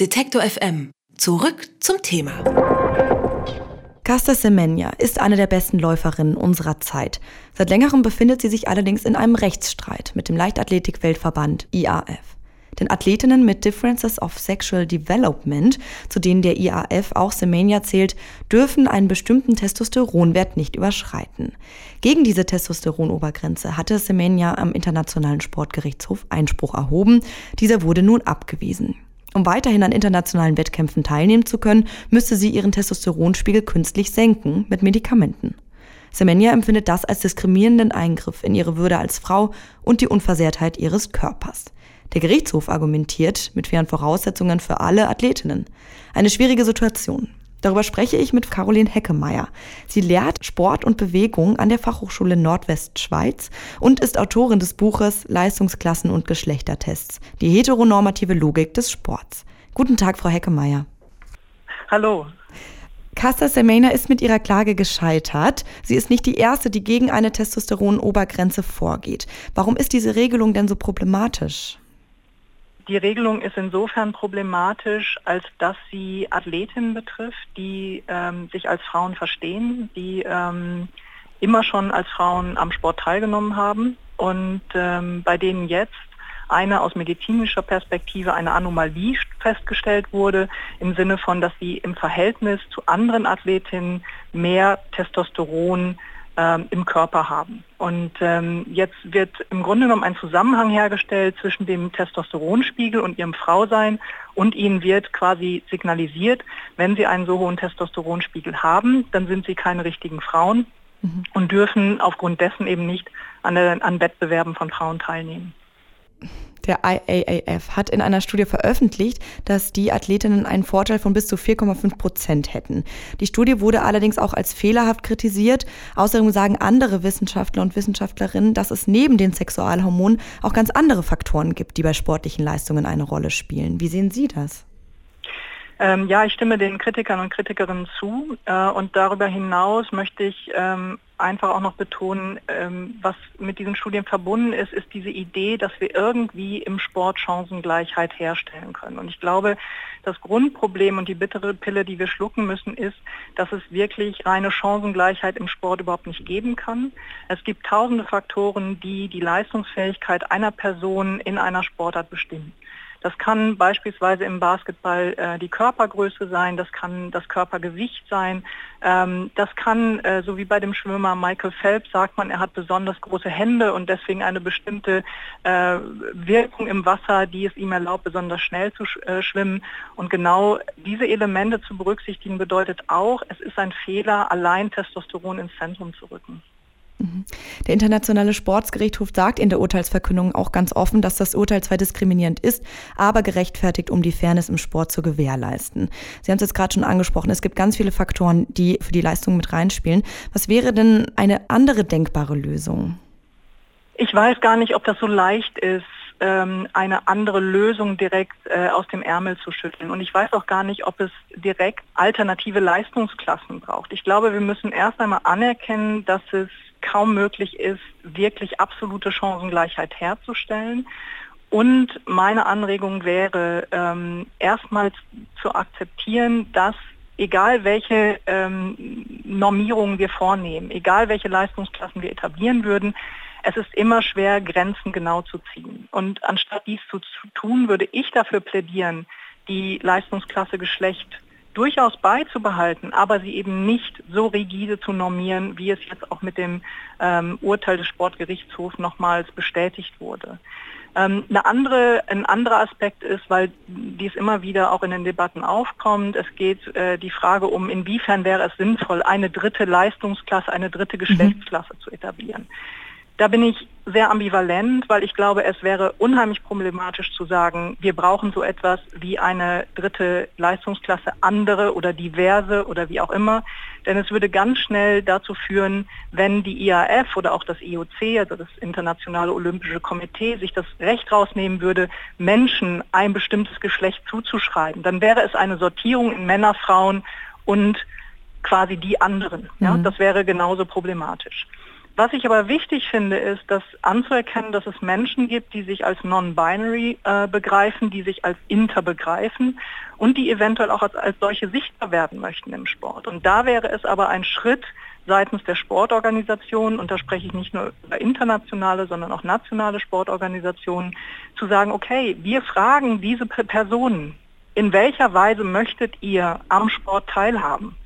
Detektor FM. Zurück zum Thema. Casta Semenya ist eine der besten Läuferinnen unserer Zeit. Seit längerem befindet sie sich allerdings in einem Rechtsstreit mit dem Leichtathletik-Weltverband IAF. Denn Athletinnen mit Differences of Sexual Development, zu denen der IAF auch Semenya zählt, dürfen einen bestimmten Testosteronwert nicht überschreiten. Gegen diese Testosteronobergrenze hatte Semenya am Internationalen Sportgerichtshof Einspruch erhoben. Dieser wurde nun abgewiesen. Um weiterhin an internationalen Wettkämpfen teilnehmen zu können, müsste sie ihren Testosteronspiegel künstlich senken mit Medikamenten. Semenya empfindet das als diskriminierenden Eingriff in ihre Würde als Frau und die Unversehrtheit ihres Körpers. Der Gerichtshof argumentiert mit fairen Voraussetzungen für alle Athletinnen. Eine schwierige Situation. Darüber spreche ich mit Caroline Heckemeyer. Sie lehrt Sport und Bewegung an der Fachhochschule Nordwestschweiz und ist Autorin des Buches Leistungsklassen und Geschlechtertests, die heteronormative Logik des Sports. Guten Tag, Frau Heckemeyer. Hallo. Casta Semena ist mit ihrer Klage gescheitert. Sie ist nicht die erste, die gegen eine Testosteron-Obergrenze vorgeht. Warum ist diese Regelung denn so problematisch? Die Regelung ist insofern problematisch, als dass sie Athletinnen betrifft, die ähm, sich als Frauen verstehen, die ähm, immer schon als Frauen am Sport teilgenommen haben. Und ähm, bei denen jetzt eine aus medizinischer Perspektive eine Anomalie festgestellt wurde, im Sinne von, dass sie im Verhältnis zu anderen Athletinnen mehr Testosteron ähm, im Körper haben. Und ähm, jetzt wird im Grunde genommen ein Zusammenhang hergestellt zwischen dem Testosteronspiegel und ihrem Frausein und ihnen wird quasi signalisiert, wenn sie einen so hohen Testosteronspiegel haben, dann sind sie keine richtigen Frauen mhm. und dürfen aufgrund dessen eben nicht an, an Wettbewerben von Frauen teilnehmen. Der IAAF hat in einer Studie veröffentlicht, dass die Athletinnen einen Vorteil von bis zu 4,5 Prozent hätten. Die Studie wurde allerdings auch als fehlerhaft kritisiert. Außerdem sagen andere Wissenschaftler und Wissenschaftlerinnen, dass es neben den Sexualhormonen auch ganz andere Faktoren gibt, die bei sportlichen Leistungen eine Rolle spielen. Wie sehen Sie das? Ähm, ja, ich stimme den Kritikern und Kritikerinnen zu. Äh, und darüber hinaus möchte ich ähm, einfach auch noch betonen, ähm, was mit diesen Studien verbunden ist, ist diese Idee, dass wir irgendwie im Sport Chancengleichheit herstellen können. Und ich glaube, das Grundproblem und die bittere Pille, die wir schlucken müssen, ist, dass es wirklich reine Chancengleichheit im Sport überhaupt nicht geben kann. Es gibt tausende Faktoren, die die Leistungsfähigkeit einer Person in einer Sportart bestimmen. Das kann beispielsweise im Basketball äh, die Körpergröße sein, das kann das Körpergewicht sein, ähm, das kann, äh, so wie bei dem Schwimmer Michael Phelps, sagt man, er hat besonders große Hände und deswegen eine bestimmte äh, Wirkung im Wasser, die es ihm erlaubt, besonders schnell zu sch äh, schwimmen. Und genau diese Elemente zu berücksichtigen bedeutet auch, es ist ein Fehler, allein Testosteron ins Zentrum zu rücken. Der Internationale Sportsgerichtshof sagt in der Urteilsverkündung auch ganz offen, dass das Urteil zwar diskriminierend ist, aber gerechtfertigt, um die Fairness im Sport zu gewährleisten. Sie haben es jetzt gerade schon angesprochen, es gibt ganz viele Faktoren, die für die Leistung mit reinspielen. Was wäre denn eine andere denkbare Lösung? Ich weiß gar nicht, ob das so leicht ist, ähm, eine andere Lösung direkt äh, aus dem Ärmel zu schütteln. Und ich weiß auch gar nicht, ob es direkt alternative Leistungsklassen braucht. Ich glaube, wir müssen erst einmal anerkennen, dass es kaum möglich ist, wirklich absolute Chancengleichheit herzustellen. Und meine Anregung wäre, ähm, erstmals zu akzeptieren, dass egal welche ähm, Normierungen wir vornehmen, egal welche Leistungsklassen wir etablieren würden, es ist immer schwer, Grenzen genau zu ziehen. Und anstatt dies zu, zu tun, würde ich dafür plädieren, die Leistungsklasse Geschlecht durchaus beizubehalten, aber sie eben nicht so rigide zu normieren, wie es jetzt auch mit dem ähm, Urteil des Sportgerichtshofs nochmals bestätigt wurde. Ähm, eine andere, ein anderer Aspekt ist, weil dies immer wieder auch in den Debatten aufkommt, es geht äh, die Frage um, inwiefern wäre es sinnvoll, eine dritte Leistungsklasse, eine dritte mhm. Geschlechtsklasse mhm. zu etablieren. Da bin ich sehr ambivalent, weil ich glaube, es wäre unheimlich problematisch zu sagen, wir brauchen so etwas wie eine dritte Leistungsklasse, andere oder diverse oder wie auch immer. Denn es würde ganz schnell dazu führen, wenn die IAF oder auch das IOC, also das Internationale Olympische Komitee, sich das Recht rausnehmen würde, Menschen ein bestimmtes Geschlecht zuzuschreiben, dann wäre es eine Sortierung in Männer, Frauen und quasi die anderen. Ja? Mhm. Das wäre genauso problematisch. Was ich aber wichtig finde, ist, dass anzuerkennen, dass es Menschen gibt, die sich als non-binary äh, begreifen, die sich als inter begreifen und die eventuell auch als, als solche sichtbar werden möchten im Sport. Und da wäre es aber ein Schritt seitens der Sportorganisationen, und da spreche ich nicht nur über internationale, sondern auch nationale Sportorganisationen, zu sagen, okay, wir fragen diese Personen, in welcher Weise möchtet ihr am Sport teilhaben?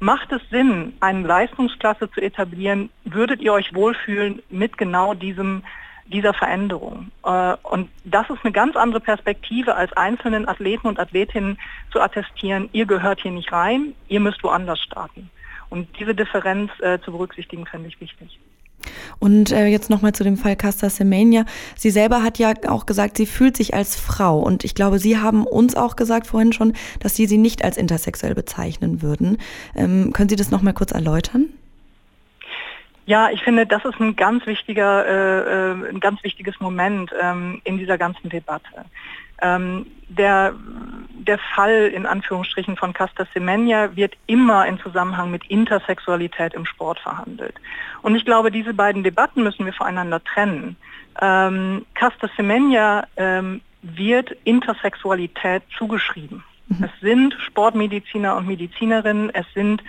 Macht es Sinn, eine Leistungsklasse zu etablieren? Würdet ihr euch wohlfühlen mit genau diesem, dieser Veränderung? Äh, und das ist eine ganz andere Perspektive, als einzelnen Athleten und Athletinnen zu attestieren, ihr gehört hier nicht rein, ihr müsst woanders starten. Und diese Differenz äh, zu berücksichtigen, fände ich wichtig. Und äh, jetzt nochmal zu dem Fall Casta Semenya. Sie selber hat ja auch gesagt, sie fühlt sich als Frau. Und ich glaube, Sie haben uns auch gesagt vorhin schon, dass Sie sie nicht als intersexuell bezeichnen würden. Ähm, können Sie das nochmal kurz erläutern? Ja, ich finde, das ist ein ganz wichtiger, äh, äh ein ganz wichtiges Moment ähm, in dieser ganzen Debatte. Ähm, der, der Fall in Anführungsstrichen von Casta Semenya wird immer in Zusammenhang mit Intersexualität im Sport verhandelt. Und ich glaube, diese beiden Debatten müssen wir voneinander trennen. Ähm, Casta Semenya ähm, wird Intersexualität zugeschrieben. Mhm. Es sind Sportmediziner und Medizinerinnen, es sind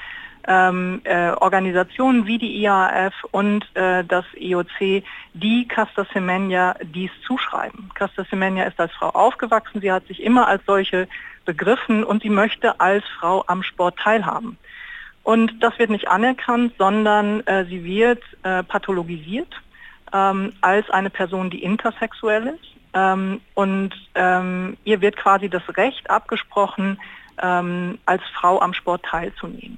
ähm, äh, Organisationen wie die IAF und äh, das IOC, die Casta Semenya dies zuschreiben. Casta Semenya ist als Frau aufgewachsen, sie hat sich immer als solche begriffen und sie möchte als Frau am Sport teilhaben. Und das wird nicht anerkannt, sondern äh, sie wird äh, pathologisiert ähm, als eine Person, die intersexuell ist. Ähm, und ähm, ihr wird quasi das Recht abgesprochen, ähm, als Frau am Sport teilzunehmen.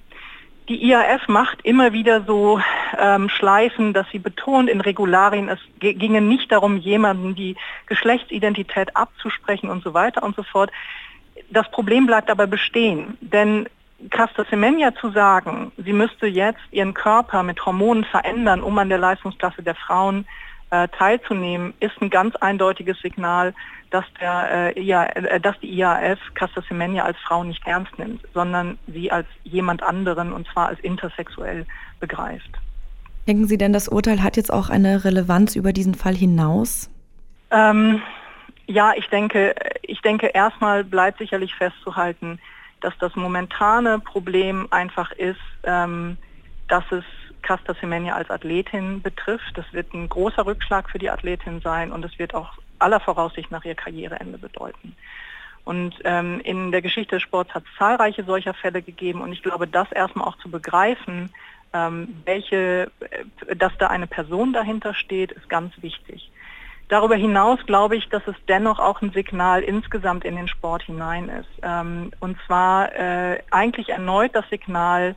Die IAF macht immer wieder so ähm, Schleifen, dass sie betont in Regularien, es ginge nicht darum, jemanden die Geschlechtsidentität abzusprechen und so weiter und so fort. Das Problem bleibt aber bestehen, denn Casta Semenya zu sagen, sie müsste jetzt ihren Körper mit Hormonen verändern, um an der Leistungsklasse der Frauen äh, teilzunehmen, ist ein ganz eindeutiges Signal, dass, der, äh, ja, äh, dass die IAF Casta Semenya als Frau nicht ernst nimmt, sondern sie als jemand anderen und zwar als intersexuell begreift. Denken Sie denn, das Urteil hat jetzt auch eine Relevanz über diesen Fall hinaus? Ähm, ja, ich denke, ich denke, erstmal bleibt sicherlich festzuhalten, dass das momentane Problem einfach ist, ähm, dass es Casta Semenya als Athletin betrifft. Das wird ein großer Rückschlag für die Athletin sein und es wird auch aller Voraussicht nach ihr Karriereende bedeuten. Und ähm, in der Geschichte des Sports hat es zahlreiche solcher Fälle gegeben und ich glaube, das erstmal auch zu begreifen, ähm, welche, äh, dass da eine Person dahinter steht, ist ganz wichtig. Darüber hinaus glaube ich, dass es dennoch auch ein Signal insgesamt in den Sport hinein ist. Ähm, und zwar äh, eigentlich erneut das Signal,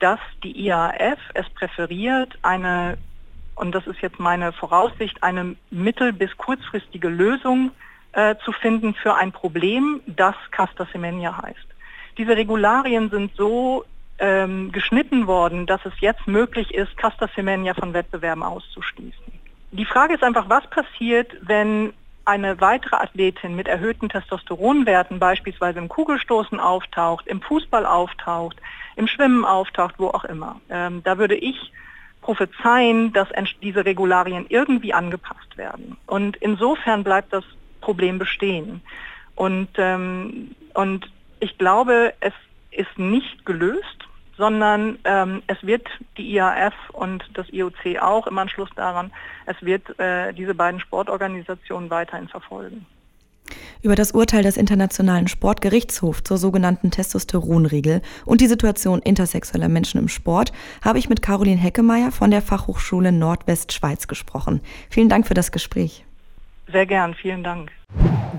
dass die IAF es präferiert, eine, und das ist jetzt meine Voraussicht, eine mittel- bis kurzfristige Lösung äh, zu finden für ein Problem, das Casta Semenya heißt. Diese Regularien sind so ähm, geschnitten worden, dass es jetzt möglich ist, Casta Semenya von Wettbewerben auszuschließen. Die Frage ist einfach, was passiert, wenn eine weitere Athletin mit erhöhten Testosteronwerten beispielsweise im Kugelstoßen auftaucht, im Fußball auftaucht, im Schwimmen auftaucht, wo auch immer. Ähm, da würde ich prophezeien, dass diese Regularien irgendwie angepasst werden. Und insofern bleibt das Problem bestehen. Und, ähm, und ich glaube, es ist nicht gelöst sondern ähm, es wird die IAF und das IOC auch im Anschluss daran, es wird äh, diese beiden Sportorganisationen weiterhin verfolgen. Über das Urteil des Internationalen Sportgerichtshofs zur sogenannten Testosteronregel und die Situation intersexueller Menschen im Sport habe ich mit Caroline Heckemeyer von der Fachhochschule Nordwestschweiz gesprochen. Vielen Dank für das Gespräch. Sehr gern, vielen Dank.